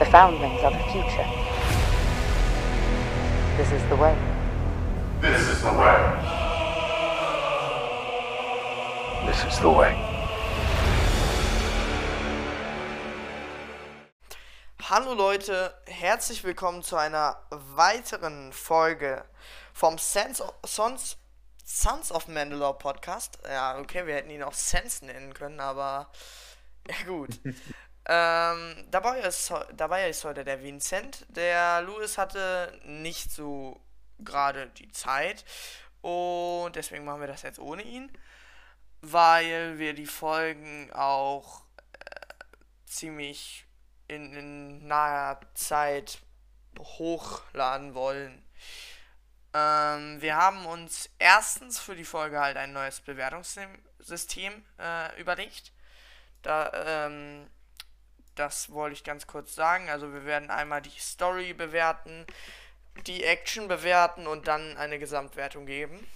the foundlings of the future. This is the way. This is the way. This is the way. Hallo Leute, herzlich willkommen zu einer weiteren Folge vom Sense of, Sons, Sons of Mandalore Podcast. Ja, okay, wir hätten ihn auch Sense nennen können, aber ja gut. ähm, dabei, ist, dabei ist heute der Vincent. Der Louis hatte nicht so gerade die Zeit und deswegen machen wir das jetzt ohne ihn, weil wir die Folgen auch äh, ziemlich in, in naher Zeit hochladen wollen. Ähm, wir haben uns erstens für die Folge halt ein neues Bewertungssystem äh, überlegt. Da, ähm, das wollte ich ganz kurz sagen. Also wir werden einmal die Story bewerten, die Action bewerten und dann eine Gesamtwertung geben.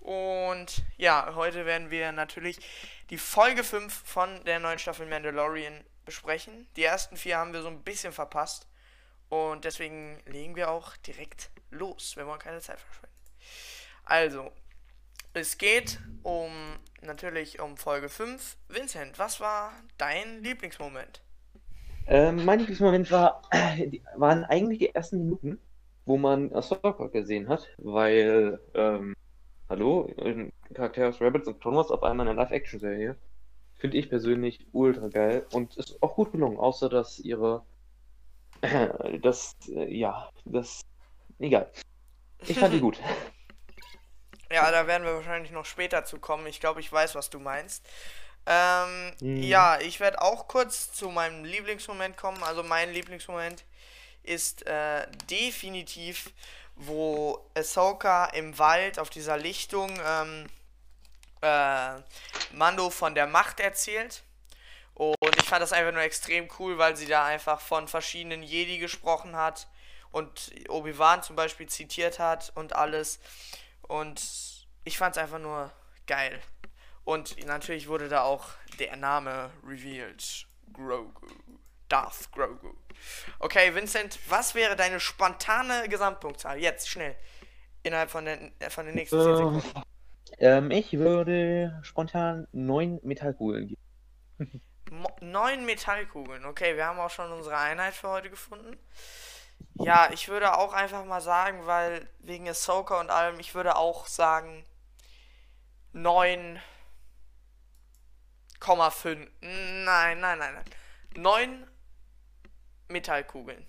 Und ja, heute werden wir natürlich die Folge 5 von der neuen Staffel Mandalorian besprechen. Die ersten vier haben wir so ein bisschen verpasst. Und deswegen legen wir auch direkt los. Wir wollen keine Zeit verschwenden. Also, es geht um natürlich um Folge 5. Vincent, was war dein Lieblingsmoment? Ähm, mein Lieblingsmoment war, waren eigentlich die ersten Minuten, wo man Ahsoka gesehen hat, weil, ähm, hallo, ein Charakter aus Rabbits und Clone Wars auf einmal in einer Live-Action-Serie. Finde ich persönlich ultra geil und ist auch gut gelungen, außer dass ihre, äh, das, äh, ja, das, egal. Ich fand die gut. Ja, da werden wir wahrscheinlich noch später zu kommen. Ich glaube, ich weiß, was du meinst. Ähm, Mhm. Ja, ich werde auch kurz zu meinem Lieblingsmoment kommen. Also mein Lieblingsmoment ist äh, definitiv, wo Ahsoka im Wald auf dieser Lichtung ähm, äh, Mando von der Macht erzählt. Und ich fand das einfach nur extrem cool, weil sie da einfach von verschiedenen Jedi gesprochen hat und Obi-Wan zum Beispiel zitiert hat und alles. Und ich fand es einfach nur geil. Und natürlich wurde da auch der Name revealed. Grogu. Darth Grogu. Okay, Vincent, was wäre deine spontane Gesamtpunktzahl? Jetzt, schnell. Innerhalb von den, äh, von den nächsten 10 Sekunden. Ähm, ich würde spontan neun Metallkugeln geben. Mo- Neun Metallkugeln. Okay, wir haben auch schon unsere Einheit für heute gefunden. Ja, ich würde auch einfach mal sagen, weil wegen Ahsoka und allem, ich würde auch sagen 9,5. Nein, nein, nein, nein. 9 Metallkugeln.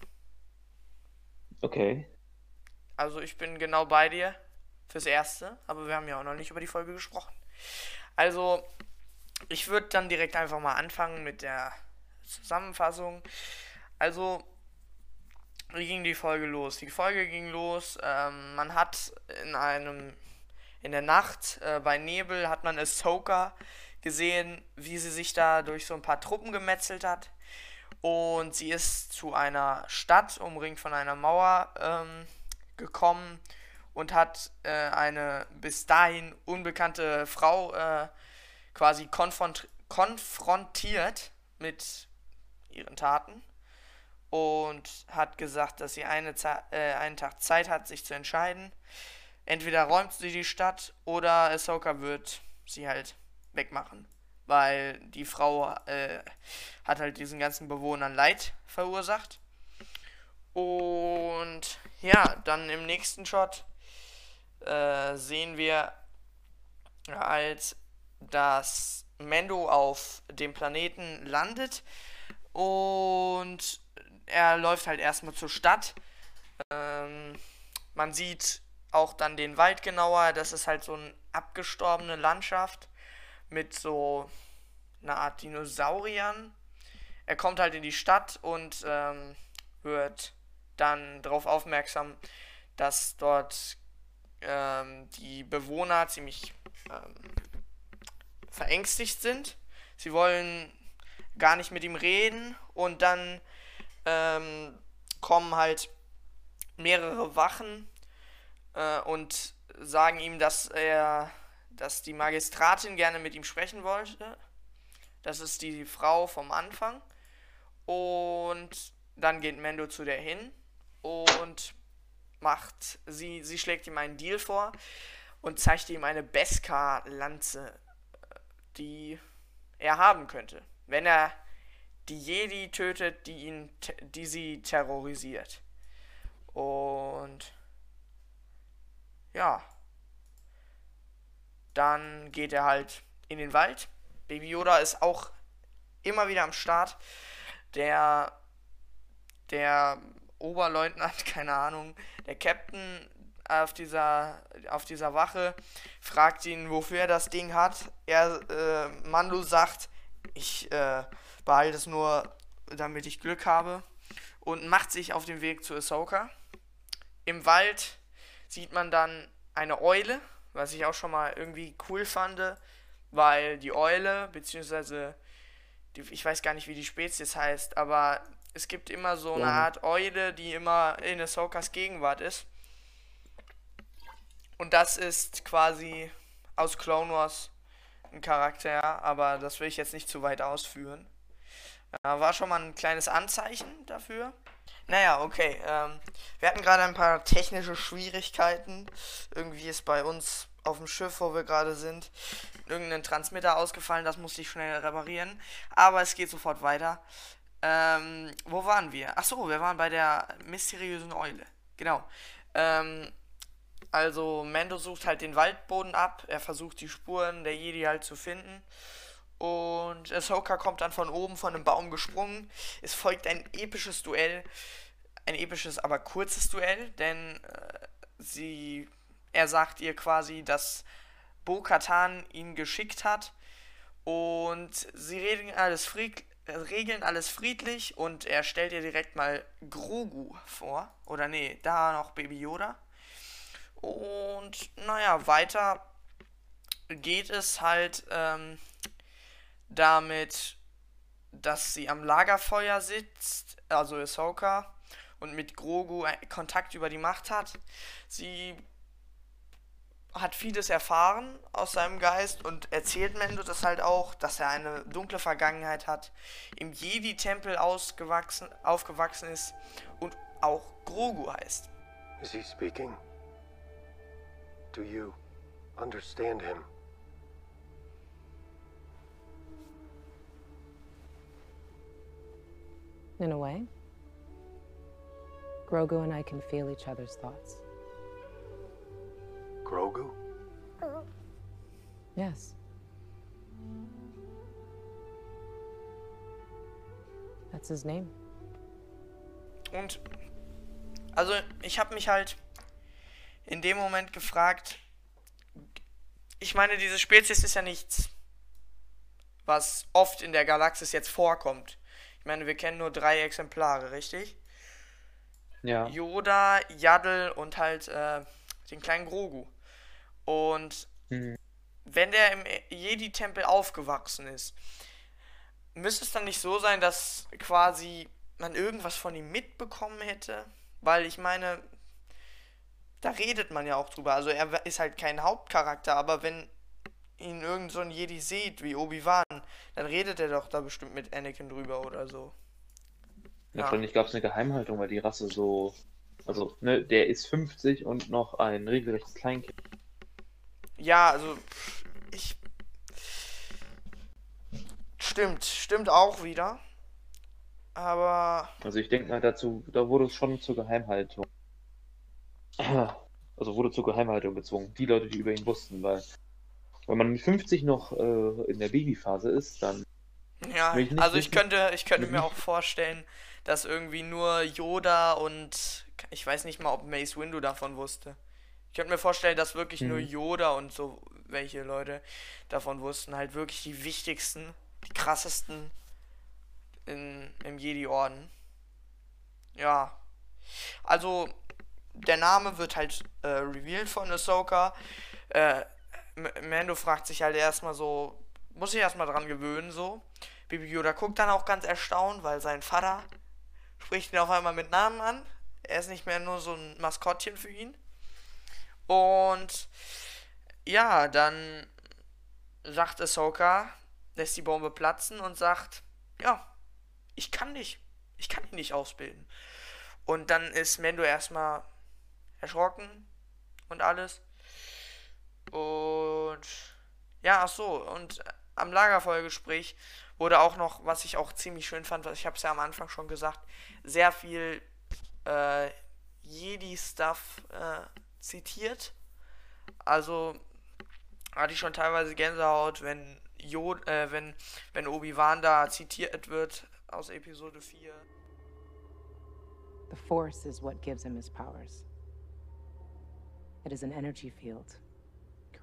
Okay. Also ich bin genau bei dir fürs Erste, aber wir haben ja auch noch nicht über die Folge gesprochen. Also, ich würde dann direkt einfach mal anfangen mit der Zusammenfassung. Also, wie ging die Folge los? Die Folge ging los, ähm, man hat in einem, in der Nacht äh, bei Nebel hat man Ahsoka gesehen, wie sie sich da durch so ein paar Truppen gemetzelt hat. Und sie ist zu einer Stadt, umringt von einer Mauer, ähm, gekommen und hat äh, eine bis dahin unbekannte Frau äh, quasi konfront konfrontiert mit ihren Taten und hat gesagt, dass sie eine äh, einen Tag Zeit hat, sich zu entscheiden. Entweder räumt sie die Stadt oder Ahsoka wird sie halt wegmachen. Weil die Frau äh, hat halt diesen ganzen Bewohnern Leid verursacht. Und ja, dann im nächsten Shot äh, sehen wir, als dass Mendo auf dem Planeten landet und er läuft halt erstmal zur Stadt. Ähm, man sieht auch dann den Wald genauer. Das ist halt so eine abgestorbene Landschaft mit so einer Art Dinosauriern. Er kommt halt in die Stadt und ähm, wird dann darauf aufmerksam, dass dort ähm, die Bewohner ziemlich ähm, verängstigt sind. Sie wollen gar nicht mit ihm reden und dann ähm, kommen halt mehrere Wachen äh, und sagen ihm, dass er, dass die Magistratin gerne mit ihm sprechen wollte. Das ist die Frau vom Anfang. Und dann geht Mendo zu der hin und macht, sie, sie schlägt ihm einen Deal vor und zeigt ihm eine Beskar-Lanze, die er haben könnte, wenn er die Jedi tötet, die ihn, die sie terrorisiert. Und ja, dann geht er halt in den Wald. Baby Yoda ist auch immer wieder am Start. Der, der Oberleutnant, keine Ahnung, der Captain auf dieser, auf dieser Wache fragt ihn, wofür er das Ding hat. Er, äh, Mando sagt, ich äh, behalte es nur, damit ich Glück habe. Und macht sich auf den Weg zu Ahsoka. Im Wald sieht man dann eine Eule, was ich auch schon mal irgendwie cool fand, weil die Eule, beziehungsweise, die, ich weiß gar nicht, wie die Spezies heißt, aber es gibt immer so eine Art Eule, die immer in Ahsokas Gegenwart ist. Und das ist quasi aus Clone Wars ein Charakter, aber das will ich jetzt nicht zu weit ausführen. Ja, war schon mal ein kleines Anzeichen dafür. Naja, okay. Ähm, wir hatten gerade ein paar technische Schwierigkeiten. Irgendwie ist bei uns auf dem Schiff, wo wir gerade sind, irgendein Transmitter ausgefallen. Das musste ich schnell reparieren. Aber es geht sofort weiter. Ähm, wo waren wir? Achso, wir waren bei der mysteriösen Eule. Genau. Ähm, also Mando sucht halt den Waldboden ab. Er versucht die Spuren der Jedi halt zu finden. Und Ahsoka kommt dann von oben von einem Baum gesprungen. Es folgt ein episches Duell. Ein episches, aber kurzes Duell, denn äh, sie, er sagt ihr quasi, dass Bo-Katan ihn geschickt hat. Und sie regeln alles, fried, regeln alles friedlich und er stellt ihr direkt mal Grogu vor. Oder nee, da noch Baby Yoda. Und naja, weiter geht es halt ähm, damit, dass sie am Lagerfeuer sitzt, also Ahsoka, und mit Grogu Kontakt über die Macht hat. Sie hat vieles erfahren aus seinem Geist und erzählt Mendo das halt auch, dass er eine dunkle Vergangenheit hat, im Jedi-Tempel aufgewachsen ist und auch Grogu heißt. Is he speaking? Do you understand him? In a way. Grogu and I can feel each other's thoughts. Grogu? Yes. That's his name. Und also ich habe mich halt in dem Moment gefragt, ich meine, diese Spezies ist ja nichts, was oft in der Galaxis jetzt vorkommt. Ich meine, wir kennen nur drei Exemplare, richtig? Ja. Yoda, Yaddle und halt äh, den kleinen Grogu. Und Hm. wenn der im Jedi-Tempel aufgewachsen ist, müsste es dann nicht so sein, dass quasi man irgendwas von ihm mitbekommen hätte? Weil ich meine, da redet man ja auch drüber. Also er ist halt kein Hauptcharakter, aber wenn ihn irgend so ein Jedi sieht, wie Obi-Wan, dann redet er doch da bestimmt mit Anakin drüber oder so. Ja, Ja. wahrscheinlich gab es eine Geheimhaltung, weil die Rasse so. Also, ne, der ist 50 und noch ein regelrechtes Kleinkind. Ja, also ich. Stimmt, stimmt auch wieder. Aber Also ich denke mal dazu, da wurde es schon zur Geheimhaltung. Also wurde zur Geheimhaltung gezwungen. Die Leute, die über ihn wussten, weil wenn man mit 50 noch äh, in der Babyphase ist, dann ja, ich also ich könnte, ich könnte mir auch vorstellen, dass irgendwie nur Yoda und ich weiß nicht mal, ob Mace Windu davon wusste. Ich könnte mir vorstellen, dass wirklich nur Mhm. Yoda und so welche Leute davon wussten, halt wirklich die wichtigsten, die krassesten in, im Jedi-Orden. Ja. Also, der Name wird halt äh, revealed von Ahsoka. Äh, Mando fragt sich halt erstmal so, muss sich erstmal dran gewöhnen, so. Baby Yoda guckt dann auch ganz erstaunt, weil sein Vater spricht ihn auf einmal mit Namen an. Er ist nicht mehr nur so ein Maskottchen für ihn. Und ja, dann sagt Ahsoka, lässt die Bombe platzen und sagt, ja, ich kann dich. Ich kann ihn nicht ausbilden. Und dann ist Mendo erstmal erschrocken und alles. Und ja, ach so, und am Lagerfeuergespräch wurde auch noch, was ich auch ziemlich schön fand, was ich habe es ja am Anfang schon gesagt, sehr viel äh, Jedi-Stuff äh, zitiert. Also hatte ich schon teilweise Gänsehaut, wenn äh, wenn, wenn Obi-Wan da zitiert wird aus Episode 4. The Force is what gives him his powers. It is an energy field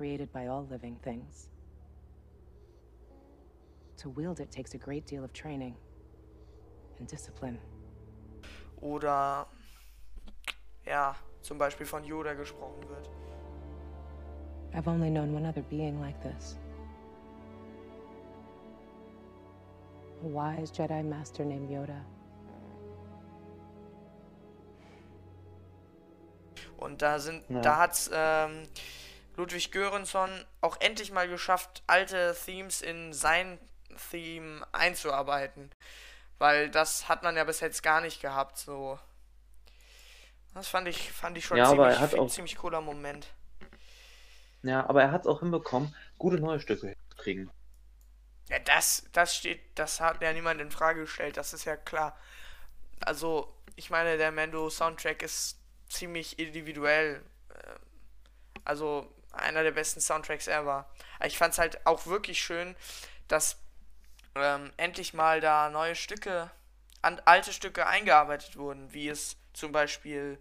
created by all living things. To wield it takes a great deal of training and discipline. Oder ja, zum Beispiel von Yoda gesprochen wird. I've only known one other being like this. A wise Jedi Master named Yoda. Und da sind, Ja. da hat's ähm, Ludwig Göransson auch endlich mal geschafft, alte Themes in sein Theme einzuarbeiten. Weil das hat man ja bis jetzt gar nicht gehabt, so. Das fand ich, fand ich schon Ja, aber ziemlich, er hat viel- auch- ziemlich cooler Moment. Ja, aber er hat es auch hinbekommen, gute neue Stücke zu kriegen. Ja, das, das steht, das hat ja niemand in Frage gestellt, das ist ja klar. Also, ich meine, der Mando-Soundtrack ist ziemlich individuell. äh, Also, einer der besten Soundtracks ever. Ich fand es halt auch wirklich schön, dass ähm, endlich mal da neue Stücke, an, alte Stücke eingearbeitet wurden, wie es zum Beispiel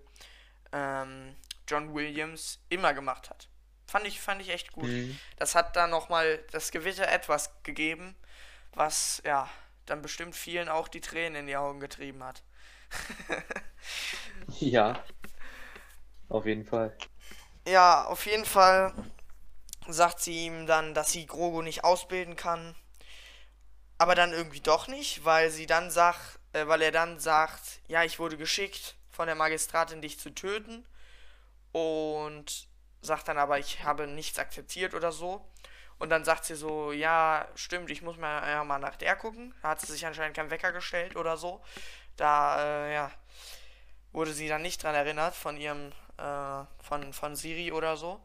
ähm, John Williams immer gemacht hat. Fand ich, fand ich echt gut. Mhm. Das hat dann nochmal das Gewitter etwas gegeben, was ja dann bestimmt vielen auch die Tränen in die Augen getrieben hat. Ja. Auf jeden Fall. Ja, auf jeden Fall sagt sie ihm dann, dass sie Grogu nicht ausbilden kann. Aber dann irgendwie doch nicht, weil sie dann sagt, äh, weil er dann sagt, ja, ich wurde geschickt von der Magistratin, dich zu töten. Und sagt dann aber, ich habe nichts akzeptiert oder so. Und dann sagt sie so, ja, stimmt, ich muss mal, ja, mal nach der gucken. Da hat sie sich anscheinend keinen Wecker gestellt oder so. Da, äh, ja, wurde sie dann nicht dran erinnert von ihrem, äh, von, von Siri oder so,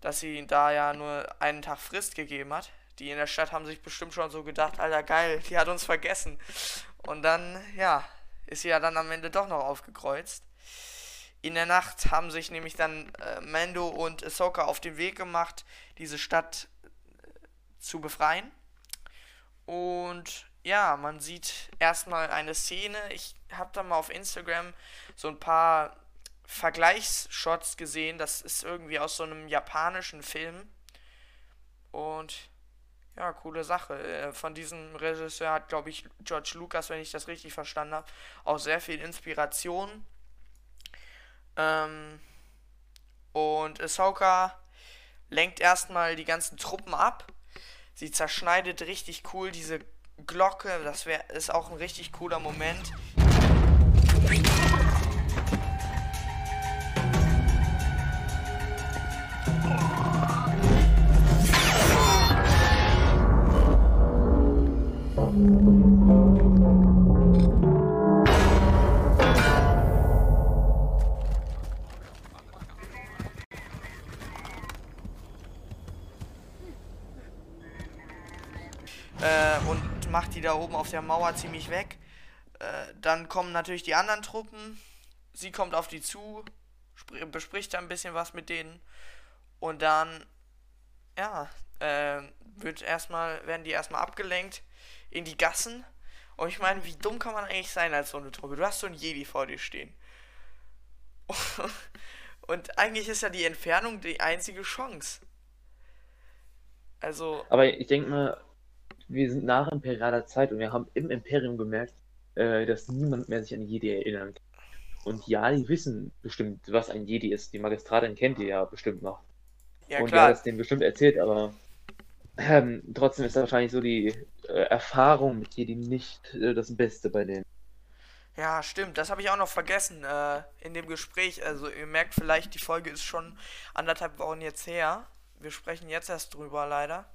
dass sie da ja nur einen Tag Frist gegeben hat. Die in der Stadt haben sich bestimmt schon so gedacht, Alter, geil, die hat uns vergessen. Und dann, ja, ist sie ja dann am Ende doch noch aufgekreuzt. In der Nacht haben sich nämlich dann äh, Mando und Ahsoka auf den Weg gemacht, diese Stadt äh, zu befreien. Und ja, man sieht erstmal eine Szene. Ich habe da mal auf Instagram so ein paar Vergleichsshots gesehen. Das ist irgendwie aus so einem japanischen Film. Und ja, coole Sache. Äh, Von diesem Regisseur hat, glaube ich, George Lucas, wenn ich das richtig verstanden habe, auch sehr viel Inspiration. Ähm, und Ahsoka lenkt erstmal die ganzen Truppen ab. Sie zerschneidet richtig cool diese Glocke. Das wär, ist auch ein richtig cooler Moment. Äh, und macht die da oben auf der Mauer ziemlich weg. Äh, dann kommen natürlich die anderen Truppen. Sie kommt auf die zu, spr- bespricht da ein bisschen was mit denen. Und dann, ja, äh, wird erstmal, werden die erstmal abgelenkt in die Gassen. Und ich meine, wie dumm kann man eigentlich sein als so eine Truppe? Du hast so einen Jedi vor dir stehen. Und eigentlich ist ja die Entfernung die einzige Chance. Also, Aber ich denke mal, wir sind nach imperialer Zeit und wir haben im Imperium gemerkt, äh, dass niemand mehr sich an Jedi erinnern kann. Und ja, die wissen bestimmt, was ein Jedi ist. Die Magistratin kennt die ja bestimmt noch. ja und klar. er hat es denen bestimmt erzählt, aber ähm, trotzdem ist wahrscheinlich so die äh, Erfahrung mit Jedi nicht äh, das Beste bei denen. Ja, stimmt. Das habe ich auch noch vergessen äh, in dem Gespräch. Also ihr merkt vielleicht, die Folge ist schon anderthalb Wochen jetzt her. Wir sprechen jetzt erst drüber, leider.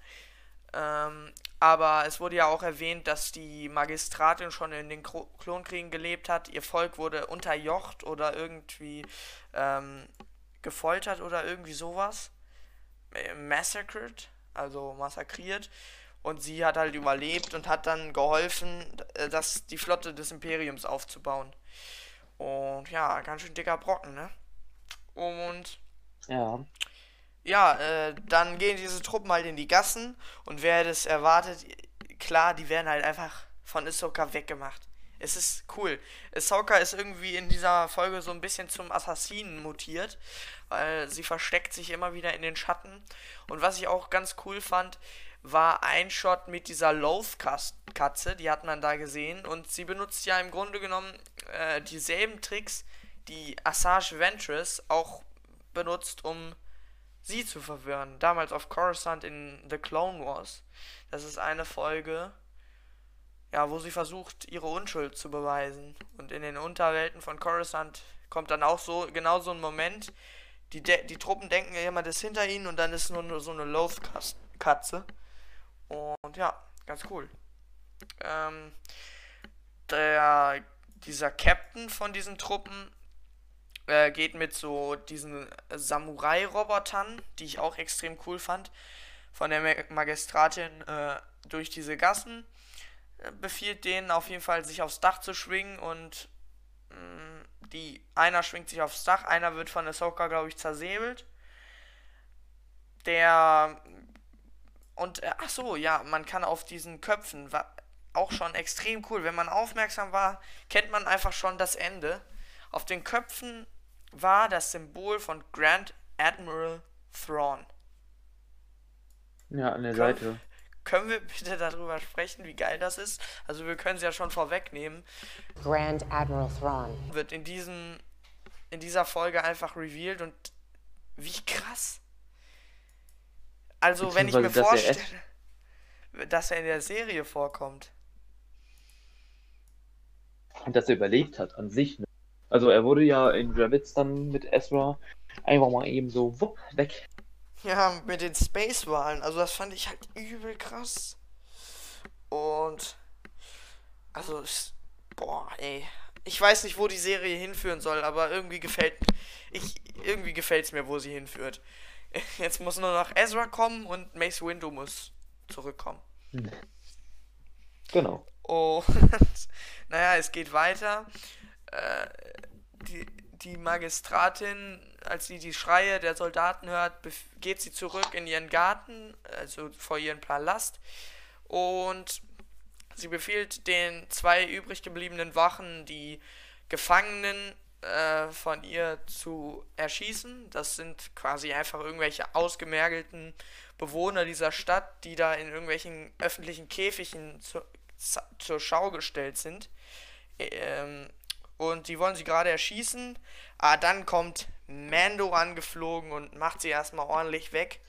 Ähm, aber es wurde ja auch erwähnt, dass die Magistratin schon in den Kro Klonkriegen gelebt hat. Ihr Volk wurde unterjocht oder irgendwie ähm, gefoltert oder irgendwie sowas. Äh, massacred, also massakriert. Und sie hat halt überlebt und hat dann geholfen, äh, das, die Flotte des Imperiums aufzubauen. Und ja, ganz schön dicker Brocken, ne? Und Ja. ja, äh, dann gehen diese Truppen halt in die Gassen und wer es erwartet, klar, die werden halt einfach von Ahsoka weggemacht. Es ist cool. Ahsoka ist irgendwie in dieser Folge so ein bisschen zum Assassinen mutiert, weil sie versteckt sich immer wieder in den Schatten. Und was ich auch ganz cool fand, war ein Shot mit dieser Loath-Katze, die hat man da gesehen. Und sie benutzt ja im Grunde genommen äh, dieselben Tricks, die Asajj Ventress auch benutzt, um sie zu verwirren. Damals auf Coruscant in The Clone Wars. Das ist eine Folge, ja, wo sie versucht, ihre Unschuld zu beweisen. Und in den Unterwelten von Coruscant kommt dann auch so genau so ein Moment. Die, De die Truppen denken, jemand ist hinter ihnen und dann ist nur, nur so eine Loath-Katze. Und ja, ganz cool. Ähm, der, dieser Captain von diesen Truppen äh, geht mit so diesen Samurai-Robotern, die ich auch extrem cool fand, von der Ma- Magistratin äh, durch diese Gassen, befiehlt denen auf jeden Fall, sich aufs Dach zu schwingen und mh, die einer schwingt sich aufs Dach, einer wird von Ahsoka, glaube ich, zersäbelt. Der und äh, ach so, ja, man kann auf diesen Köpfen war auch schon extrem cool. Wenn man aufmerksam war, kennt man einfach schon das Ende. Auf den Köpfen war das Symbol von Grand Admiral Thrawn. Ja, an der Können- Seite. Können wir bitte darüber sprechen, wie geil das ist? Also wir können es ja schon vorwegnehmen. Grand Admiral Thrawn. Wird in diesem in dieser Folge einfach revealed und wie krass. Also wenn ich mir vorstelle, dass er in der Serie vorkommt. Und dass er überlebt hat an sich. Ne? Also er wurde ja in Ravitz dann mit Ezra einfach mal eben so wupp, weg. Ja, mit den Space-Wahlen. Also das fand ich halt übel krass. Und also boah, ey. Ich weiß nicht, wo die Serie hinführen soll, aber irgendwie gefällt ich irgendwie gefällt's mir, wo sie hinführt. Jetzt muss nur noch Ezra kommen und Mace Windu muss zurückkommen. Genau. Und naja, es geht weiter. Äh, die, die Magistratin, als sie die Schreie der Soldaten hört, geht sie zurück in ihren Garten, also vor ihren Palast. Und sie befiehlt den zwei übrig gebliebenen Wachen, die Gefangenen äh, von ihr zu erschießen. Das sind quasi einfach irgendwelche ausgemergelten Bewohner dieser Stadt, die da in irgendwelchen öffentlichen Käfigen zu, zur Schau gestellt sind. Ähm, und die wollen sie gerade erschießen. Aber dann kommt Mando angeflogen und macht sie erstmal ordentlich weg.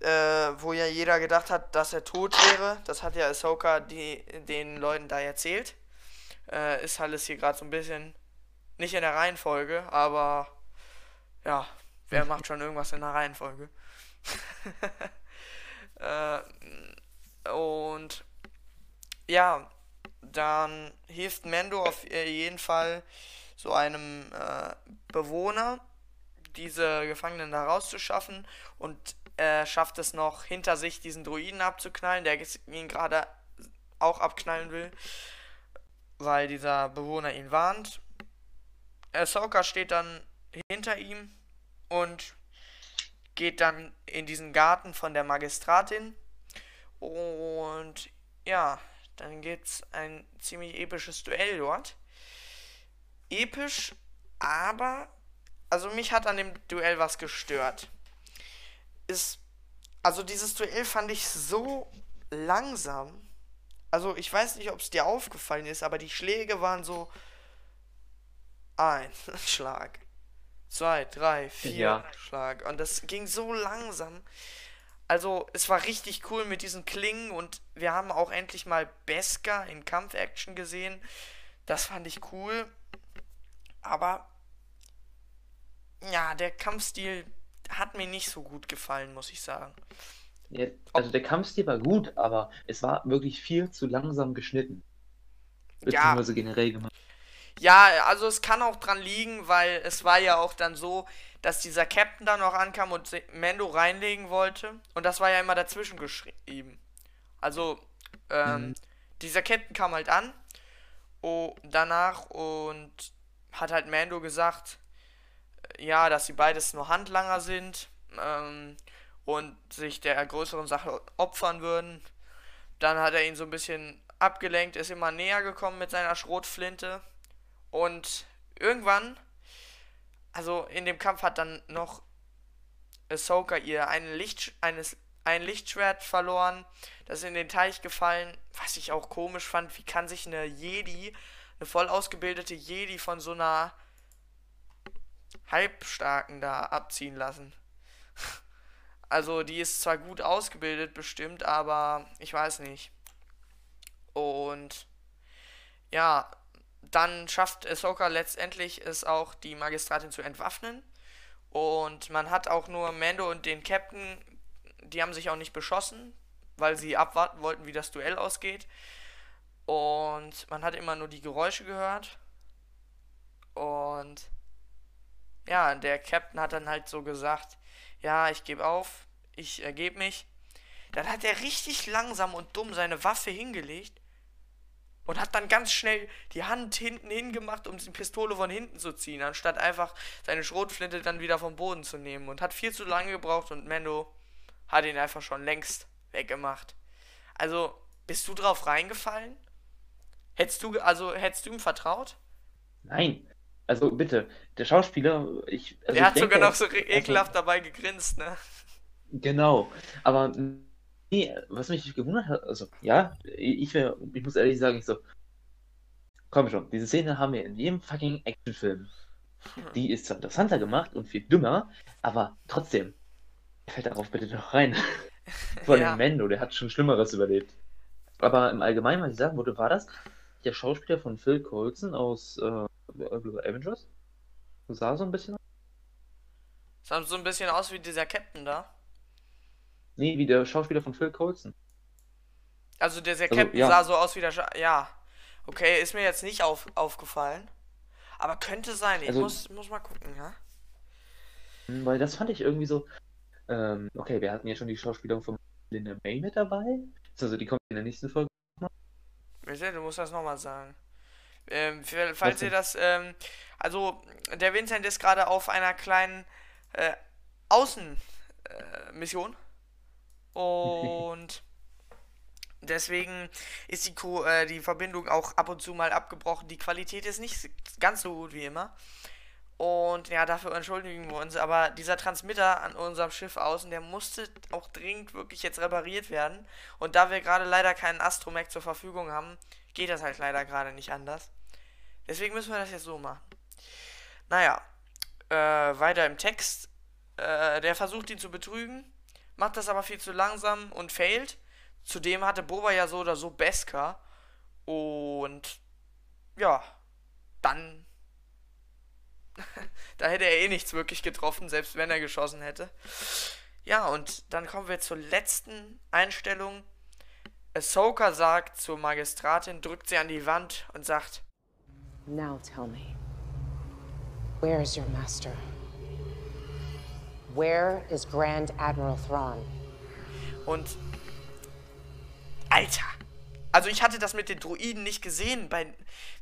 Äh, wo ja jeder gedacht hat, dass er tot wäre. Das hat ja Ahsoka die, den Leuten da erzählt. Äh, ist alles hier gerade so ein bisschen nicht in der Reihenfolge, aber ja, wer macht schon irgendwas in der Reihenfolge? äh, und ja, dann hilft Mando auf jeden Fall so einem äh, Bewohner, diese Gefangenen da rauszuschaffen und er schafft es noch hinter sich diesen Druiden abzuknallen, der ihn gerade auch abknallen will, weil dieser Bewohner ihn warnt. Ahsoka steht dann hinter ihm und geht dann in diesen Garten von der Magistratin und ja, dann gibt's ein ziemlich episches Duell dort. Episch, aber also mich hat an dem Duell was gestört. Ist also dieses Duell fand ich so langsam. Also ich weiß nicht, ob es dir aufgefallen ist, aber die Schläge waren so ein Schlag, zwei, drei, vier Ja. Schlag und das ging so langsam. Also es war richtig cool mit diesen Klingen und wir haben auch endlich mal Beskar in Kampfaction gesehen. Das fand ich cool. Aber ja, der Kampfstil hat mir nicht so gut gefallen, muss ich sagen. Ja, also der Kampfstil war gut, aber es war wirklich viel zu langsam geschnitten. Ja. Beziehungsweise generell gemacht. Ja, also es kann auch dran liegen, weil es war ja auch dann so, dass dieser Captain da noch ankam und Mando reinlegen wollte. Und das war ja immer dazwischen geschrieben. Also, ähm, Mhm. dieser Captain kam halt an oh, danach und hat halt Mando gesagt, äh, ja, dass sie beides nur Handlanger sind ähm, und sich der größeren Sache opfern würden. Dann hat er ihn so ein bisschen abgelenkt, ist immer näher gekommen mit seiner Schrotflinte. Und irgendwann, also in dem Kampf hat dann noch Ahsoka ihr ein, Licht, eines, ein Lichtschwert verloren. Das in den Teich gefallen. Was ich auch komisch fand, wie kann sich eine Jedi, eine voll ausgebildete Jedi von so einer Halbstarken da abziehen lassen. Also die ist zwar gut ausgebildet bestimmt, aber ich weiß nicht. Und ja, dann schafft Ahsoka letztendlich es auch, die Magistratin zu entwaffnen. Und man hat auch nur Mando und den Captain, die haben sich auch nicht beschossen, weil sie abwarten wollten, wie das Duell ausgeht. Und man hat immer nur die Geräusche gehört. Und ja, der Captain hat dann halt so gesagt, ja, ich gebe auf, ich ergebe mich. Dann hat er richtig langsam und dumm seine Waffe hingelegt und hat dann ganz schnell die Hand hinten hingemacht, um die Pistole von hinten zu ziehen, anstatt einfach seine Schrotflinte dann wieder vom Boden zu nehmen. Und hat viel zu lange gebraucht und Mendo hat ihn einfach schon längst weggemacht. Also, bist du drauf reingefallen? Hättest du, also, hättest du ihm vertraut? Nein. Also bitte, der Schauspieler, ich. Also Der ich hat denke, sogar noch so also- ekelhaft dabei gegrinst, ne? Genau. Aber was mich gewundert hat, also ja, ich, ich muss ehrlich sagen, ich so, komm schon, diese Szene haben wir in jedem fucking Actionfilm. Die ist zwar interessanter gemacht und viel dümmer, aber trotzdem, fällt darauf bitte noch rein. Allem Ja. Mendo, der hat schon Schlimmeres überlebt. Aber im Allgemeinen, was ich sagen wollte, war das der Schauspieler von Phil Coulson aus äh, Avengers? Sah so ein bisschen aus? Sah so ein bisschen aus wie dieser Captain da. Nee, wie der Schauspieler von Phil Coulson. Also dieser Also, Captain ja. sah so aus wie der Scha Ja. Okay, ist mir jetzt nicht auf aufgefallen. Aber könnte sein. Ich Also- muss, muss mal gucken, ja? Hm, Weil das fand ich irgendwie so. Ähm, okay, wir hatten ja schon die Schauspielerin von Linda May mit dabei. Also die kommt in der nächsten Folge. Bitte, du musst das nochmal sagen. Ähm, für- falls ihr das, ähm, also der Vincent ist gerade auf einer kleinen äh, Außenmission äh. Und deswegen ist die, Ko äh, die Verbindung auch ab und zu mal abgebrochen. Die Qualität ist nicht ganz so gut wie immer. Und ja, dafür entschuldigen wir uns. Aber dieser Transmitter an unserem Schiff außen, der musste auch dringend wirklich jetzt repariert werden. Und da wir gerade leider keinen Astromech zur Verfügung haben, geht das halt leider gerade nicht anders. Deswegen müssen wir das jetzt so machen. Naja, äh, weiter im Text. Äh, der versucht ihn zu betrügen, macht das aber viel zu langsam und failt. Zudem hatte Boba ja so oder so Beskar. Und ja, dann. da hätte er eh nichts wirklich getroffen, selbst wenn er geschossen hätte. Ja, und dann kommen wir zur letzten Einstellung. Ahsoka sagt zur Magistratin, drückt sie an die Wand und sagt, Now tell me, Where is your master? Where is Grand Admiral Thrawn? Und. Alter! Also ich hatte das mit den Druiden nicht gesehen. Bei,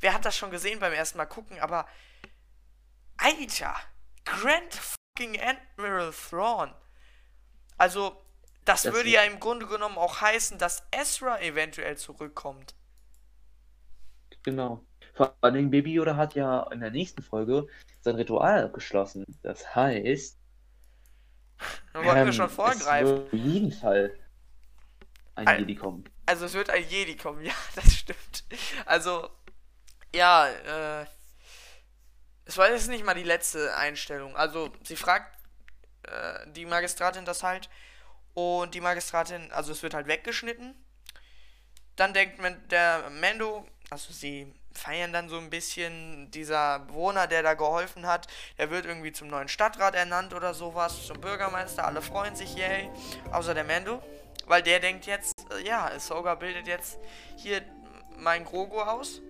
wer hat das schon gesehen beim ersten Mal gucken? Aber. Alter! Grand fucking Admiral Thrawn. Also, das, Das würde ja im Grunde genommen auch heißen, dass Ezra eventuell zurückkommt. Genau. Vor allem Baby Yoda hat ja in der nächsten Folge sein Ritual abgeschlossen. Das heißt, Dann wollten wir ähm, schon es vorgreifen. wird auf jeden Fall ein Al- Jedi kommen. Also es wird ein Jedi kommen, ja, das stimmt. Also, ja, äh, es war jetzt nicht mal die letzte Einstellung. Also, sie fragt äh, die Magistratin das halt und die Magistratin, also es wird halt weggeschnitten. Dann denkt man, der Mando, also sie feiern dann so ein bisschen, dieser Bewohner, der da geholfen hat, der wird irgendwie zum neuen Stadtrat ernannt oder sowas, zum Bürgermeister, alle freuen sich, yay, außer der Mando. weil der denkt jetzt, äh, ja, Ahsoka bildet jetzt hier mein Grogu aus.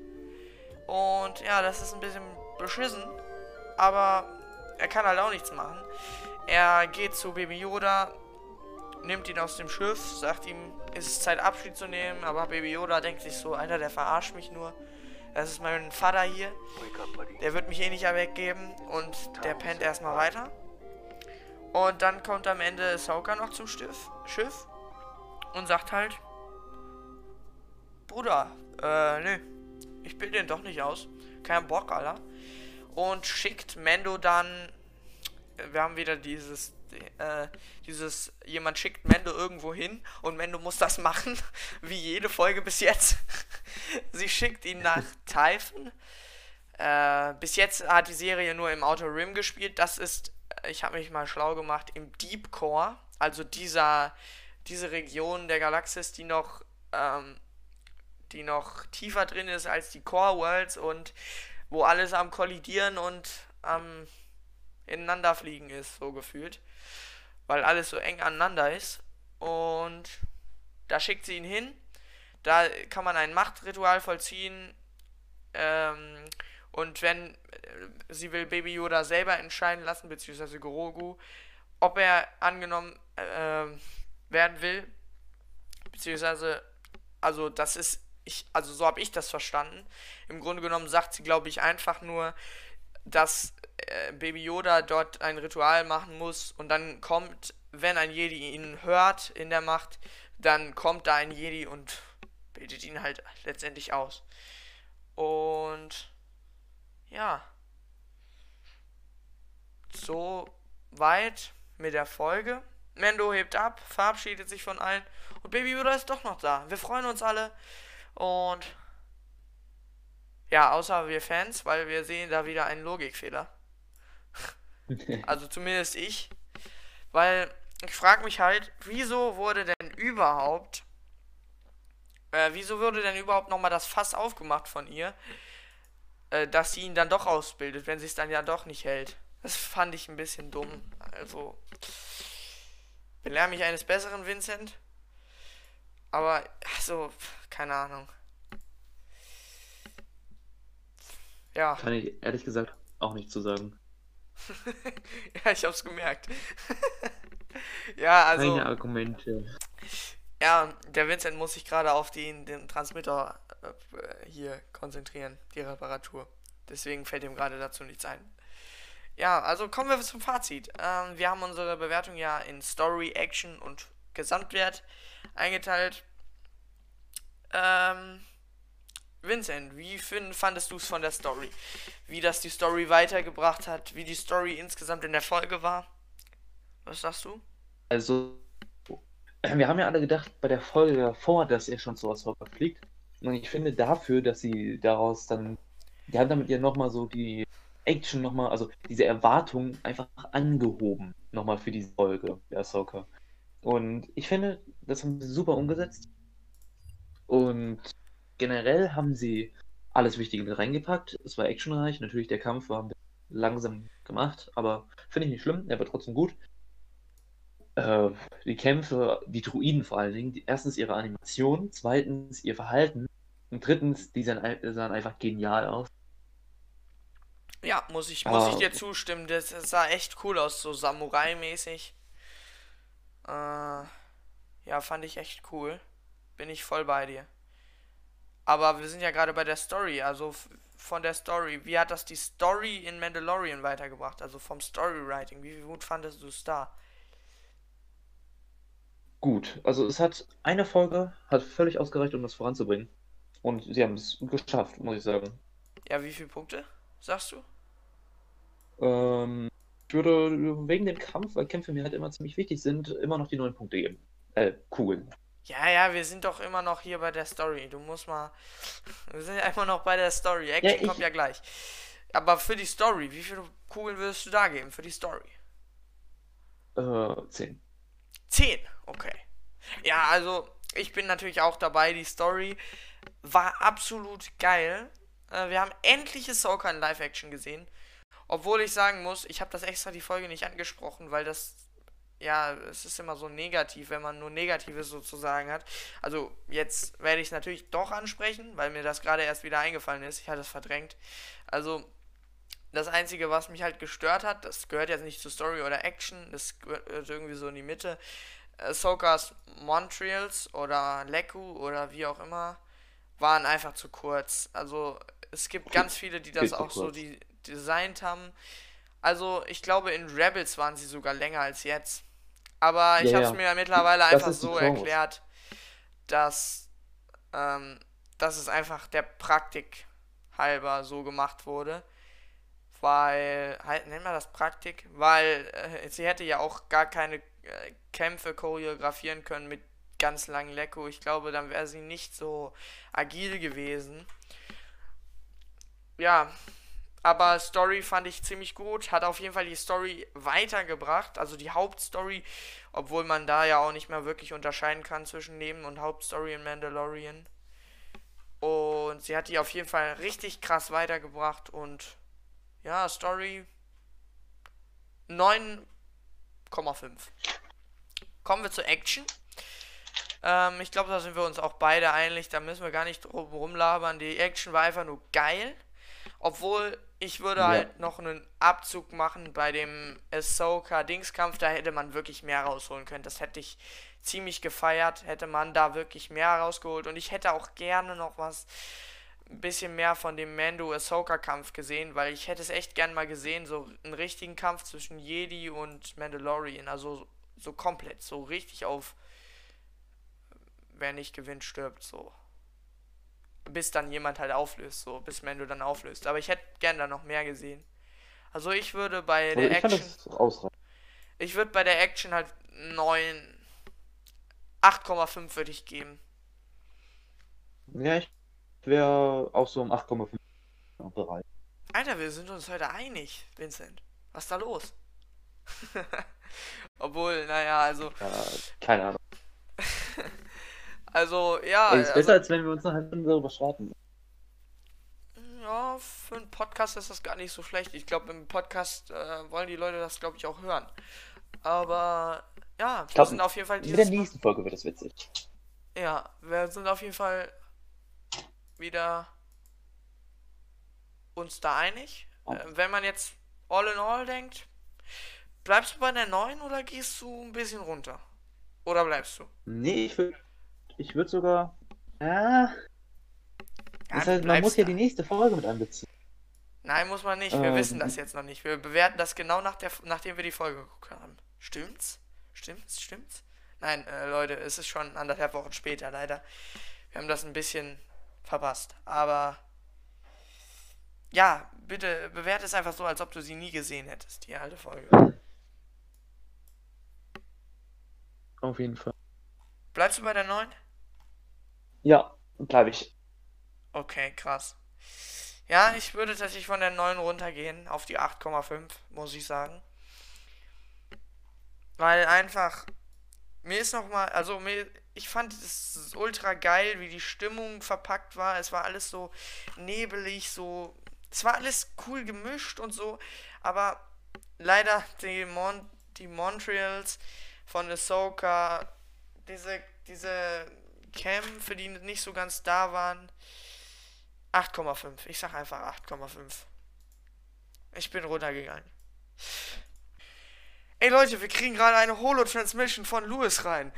Und ja, das ist ein bisschen beschissen. Aber er kann halt auch nichts machen. Er geht zu Baby Yoda, nimmt ihn aus dem Schiff, sagt ihm, es ist Zeit Abschied zu nehmen. Aber Baby Yoda denkt sich so, Alter, der verarscht mich nur. Das ist mein Vater hier. Der wird mich eh nicht weggeben. Und der pennt erstmal weiter. Und dann kommt am Ende Ahsoka noch zum Schiff, Schiff und sagt halt, Bruder, äh, nee, ich bilde den doch nicht aus. Kein Bock, Alter. Und schickt Mendo dann, wir haben wieder dieses, äh, dieses, jemand schickt Mendo irgendwo hin und Mendo muss das machen, wie jede Folge bis jetzt. Sie schickt ihn nach Typhon. Äh, bis jetzt hat die Serie nur im Outer Rim gespielt. Das ist, ich habe mich mal schlau gemacht, im Deep Core, also dieser, diese Region der Galaxis, die noch, ähm, die noch tiefer drin ist als die Core Worlds und wo alles am kollidieren und am ineinander fliegen ist, so gefühlt, weil alles so eng aneinander ist und da schickt sie ihn hin. Da kann man ein Machtritual vollziehen. Ähm, und wenn äh, sie will Baby Yoda selber entscheiden lassen, beziehungsweise Grogu, ob er angenommen äh, werden will, beziehungsweise, also das ist, ich, also so habe ich das verstanden. Im Grunde genommen sagt sie, glaube ich, einfach nur, dass äh, Baby Yoda dort ein Ritual machen muss und dann kommt, wenn ein Jedi ihn hört in der Macht, dann kommt da ein Jedi und bildet ihn halt letztendlich aus. Und ja. So weit mit der Folge. Mendo hebt ab, verabschiedet sich von allen und Baby Yoda ist doch noch da. Wir freuen uns alle und ja, außer wir Fans, weil wir sehen da wieder einen Logikfehler. Also zumindest ich. Weil ich frage mich halt, wieso wurde denn überhaupt, äh, wieso wurde denn überhaupt nochmal das Fass aufgemacht von ihr, äh, dass sie ihn dann doch ausbildet, wenn sie es dann ja doch nicht hält. Das fand ich ein bisschen dumm. Also, belehr mich eines Besseren, Vincent. Aber, also, keine Ahnung. Ja. Kann ich ehrlich gesagt auch nicht zu sagen. ja, ich hab's gemerkt. ja, also. Keine Argumente. Ja, der Vincent muss sich gerade auf den, den Transmitter äh, hier konzentrieren, die Reparatur. Deswegen fällt ihm gerade dazu nichts ein. Ja, also kommen wir zum Fazit. Ähm, wir haben unsere Bewertung ja in Story, Action und Gesamtwert eingeteilt. Ähm, Vincent, wie find, fandest du es von der Story? Wie das die Story weitergebracht hat, wie die Story insgesamt in der Folge war? Was sagst du? Also, wir haben ja alle gedacht bei der Folge davor, dass er schon zu Ahsoka fliegt. Und ich finde dafür, dass sie daraus dann, die haben damit ja nochmal so die Action nochmal, also diese Erwartung einfach angehoben, nochmal für diese Folge der Ahsoka. Und ich finde, das haben sie super umgesetzt. Und generell haben sie alles Wichtige mit reingepackt. Es war actionreich, natürlich der Kampf war ein bisschen langsam gemacht, aber finde ich nicht schlimm, er war trotzdem gut. Äh, die Kämpfe, die Druiden vor allen Dingen, die, erstens ihre Animation, zweitens ihr Verhalten und drittens, die sahen, sahen einfach genial aus. Ja, muss ich, muss ich Aber- dir zustimmen. Das, das sah echt cool aus, so Samurai-mäßig. Äh, ja, fand ich echt cool. Bin ich voll bei dir. Aber wir sind ja gerade bei der Story, also von der Story. Wie hat das die Story in Mandalorian weitergebracht? Also vom Storywriting. Wie gut fandest du es da? Gut, also es hat eine Folge, hat völlig ausgereicht, um das voranzubringen. Und sie haben es geschafft, muss ich sagen. Ja, wie viele Punkte, sagst du? Ähm, ich würde wegen dem Kampf, weil Kämpfe mir halt immer ziemlich wichtig sind, immer noch die neun Punkte geben. Äh, Kugeln. Ja, ja, wir sind doch immer noch hier bei der Story. Du musst mal. Wir sind ja immer noch bei der Story. Action ich- kommt ja gleich. Aber für die Story, wie viele Kugeln würdest du da geben? Für die Story? Äh, zehn. 10, okay. Ja, also ich bin natürlich auch dabei. Die Story war absolut geil. Äh, wir haben endlich Ahsoka in Live-Action gesehen. Obwohl ich sagen muss, ich habe das extra die Folge nicht angesprochen, weil das ja, es ist immer so negativ, wenn man nur Negatives sozusagen hat. Also jetzt werde ich es natürlich doch ansprechen, weil mir das gerade erst wieder eingefallen ist. Ich hatte es verdrängt. Also das Einzige, was mich halt gestört hat, das gehört jetzt nicht zu Story oder Action, das gehört irgendwie so in die Mitte. Ahsokas Montreals oder Leku oder wie auch immer waren einfach zu kurz. Also es gibt ganz viele, die das auch so die designt haben. Also ich glaube in Rebels waren sie sogar länger als jetzt. Aber ich Ja, habe es ja. mir mittlerweile Das einfach so erklärt, dass, ähm, dass es einfach der Praktik halber so gemacht wurde. Weil, halt, nennen wir das Praktik, weil äh, sie hätte ja auch gar keine äh, Kämpfe choreografieren können mit ganz langen Lecko. Ich glaube, dann wäre sie nicht so agil gewesen. Ja, aber Story fand ich ziemlich gut. Hat auf jeden Fall die Story weitergebracht. Also die Hauptstory, obwohl man da ja auch nicht mehr wirklich unterscheiden kann zwischen Neben- und Hauptstory in Mandalorian. Und sie hat die auf jeden Fall richtig krass weitergebracht. Und ja, Story 9,5. Kommen wir zur Action. Ähm, ich glaube, da sind wir uns auch beide einig. Da müssen wir gar nicht drum rumlabern. Die Action war einfach nur geil. Obwohl, ich würde Ja. halt noch einen Abzug machen bei dem Ahsoka-Dingskampf. Da hätte man wirklich mehr rausholen können. Das hätte ich ziemlich gefeiert. Hätte man da wirklich mehr rausgeholt. Und ich hätte auch gerne noch was, ein bisschen mehr von dem Mando-Ahsoka-Kampf gesehen. Weil ich hätte es echt gern mal gesehen. So einen richtigen Kampf zwischen Jedi und Mandalorian. Also so komplett. So richtig auf wer nicht gewinnt, stirbt, so. Bis dann jemand halt auflöst, so, bis Mando dann auflöst. Aber ich hätte gern da noch mehr gesehen. Also ich würde bei Also der ich Action, ich würde bei der Action halt 9, 8,5 würde ich geben. Ja, ich wäre auch so um 8,5 bereit. Alter, wir sind uns heute einig, Vincent. Was ist da los? Obwohl, naja, also, Ja, keine Ahnung. Also, ja, Ey, ist also, besser, als wenn wir uns noch halt darüber streiten. Ja, für einen Podcast ist das gar nicht so schlecht. Ich glaube, im Podcast äh, wollen die Leute das, glaube ich, auch hören. Aber ja, wir sind auf jeden Fall Mit der nächsten Folge wird das witzig. ja, wir sind auf jeden Fall wieder uns da einig. Oh. Äh, wenn man jetzt all in all denkt, bleibst du bei der 9 oder gehst du ein bisschen runter? Oder bleibst du? Nee, ich würde ich würd sogar. Ja, Ja, das heißt, man bleibst muss ja da. die nächste Folge mit einbeziehen. Nein, muss man nicht. Wir Ähm. wissen das jetzt noch nicht. Wir bewerten das genau nach der, nachdem wir die Folge geguckt haben. Stimmt's? Stimmt's? Stimmt's? Nein, äh, Leute, es ist schon anderthalb Wochen später, leider. Wir haben das ein bisschen verpasst. Aber ja, bitte bewerte es einfach so, als ob du sie nie gesehen hättest, die alte Folge. Auf jeden Fall. Bleibst du bei der 9? Ja, bleibe ich. Okay, krass. Ja, ich würde tatsächlich von der 9 runtergehen auf die 8,5, muss ich sagen. Weil einfach, mir ist nochmal, also mir, ich fand es ultra geil, wie die Stimmung verpackt war. Es war alles so nebelig, so, es war alles cool gemischt und so, aber leider die, Mon die Montreals von Ahsoka, diese, diese Kämpfe, die nicht so ganz da waren, 8,5. Ich sag einfach 8,5. Ich bin runtergegangen. Ey Leute, wir kriegen gerade eine Holo-Transmission von Louis rein.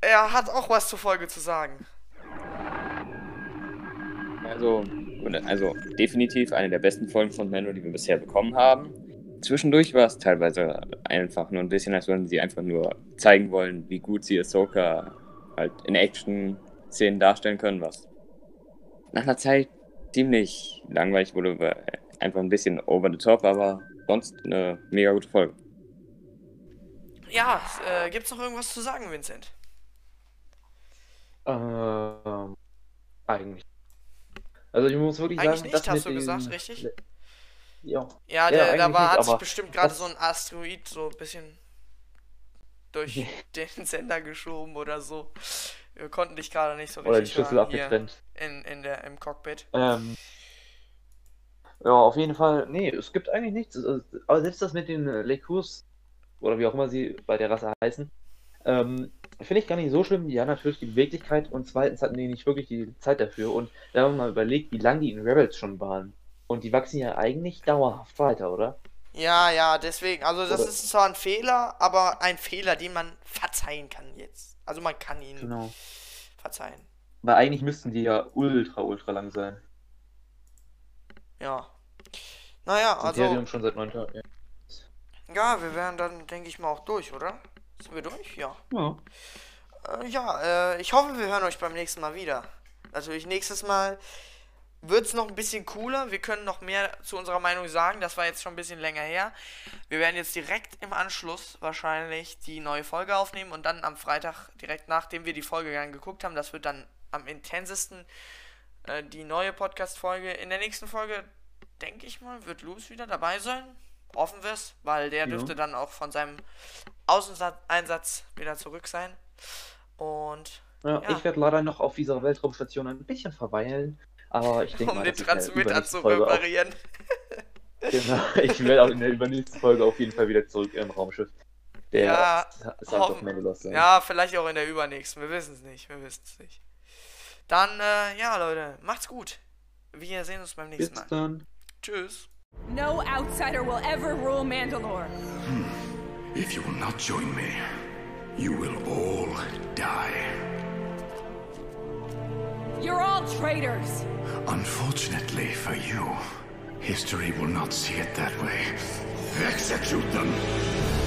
Er hat auch was zur Folge zu sagen. Also, also definitiv eine der besten Folgen von Mando, die wir bisher bekommen haben. Zwischendurch war es teilweise einfach nur ein bisschen, als würden sie einfach nur zeigen wollen, wie gut sie Ahsoka halt in Action-Szenen darstellen können, was nach einer Zeit ziemlich langweilig wurde, weil einfach ein bisschen over the top, aber sonst eine mega gute Folge. Ja, äh, gibt's noch irgendwas zu sagen, Vincent? Ähm, eigentlich. Also ich muss wirklich Eigentlich sagen, nicht, das hast mit du gesagt, richtig? Ja. Ja, Ja, der, da war, nicht, hat sich bestimmt gerade so ein Asteroid so ein bisschen durch den Sender geschoben oder so. Wir konnten dich gerade nicht so richtig Oder die Schlüssel abgetrennt. in, in der, im Cockpit. Ähm, ja, auf jeden Fall. Nee, es gibt eigentlich nichts. Aber selbst das mit den äh, Lekurs oder wie auch immer sie bei der Rasse heißen. Ähm, Finde ich gar nicht so schlimm. Ja, natürlich die Beweglichkeit und zweitens hatten die nicht wirklich die Zeit dafür. Und wenn man mal überlegt, wie lange die in Rebels schon waren. Und die wachsen ja eigentlich dauerhaft weiter, oder? Ja, ja, deswegen. Also das Oder- ist zwar ein Fehler, aber ein Fehler, den man verzeihen kann jetzt. Also man kann ihn Genau. verzeihen. Weil eigentlich müssten die ja ultra, ultra lang sein. Ja. Naja, Das also. Imperium schon seit neun Tagen. Ja. Ja, wir wären dann, denke ich mal, auch durch, oder? Sind wir durch? Ja. ja. Äh, ja, äh, ich hoffe, wir hören euch beim nächsten Mal wieder. Natürlich, nächstes Mal wird es noch ein bisschen cooler. Wir können noch mehr zu unserer Meinung sagen. Das war jetzt schon ein bisschen länger her. Wir werden jetzt direkt im Anschluss wahrscheinlich die neue Folge aufnehmen und dann am Freitag, direkt nachdem wir die Folge dann geguckt haben, das wird dann am intensesten äh, die neue Podcast-Folge. In der nächsten Folge, denke ich mal, wird Luz wieder dabei sein. Hoffen wir es, weil der Ja. dürfte dann auch von seinem Außeneinsatz wieder zurück sein. Und Ja, Ja. Ich werde leider noch auf dieser Weltraumstation ein bisschen verweilen. Aber ich denke um mal, den Transmitter übernächsten zu Folge auch- reparieren. Genau, ich werde auch in der übernächsten Folge auf jeden Fall wieder zurück im Raumschiff. Der Ja, hoffen-. Ja, vielleicht auch in der übernächsten. Wir wissen es nicht. Wir wissen es nicht. Dann, äh, ja, Leute, macht's gut. Wir sehen uns beim Bis nächsten Mal. dann. Tschüss. No outsider will ever rule Mandalore. If you will not join me, you will all die. You're all traitors. Unfortunately for you, history will not see it that way. Execute them!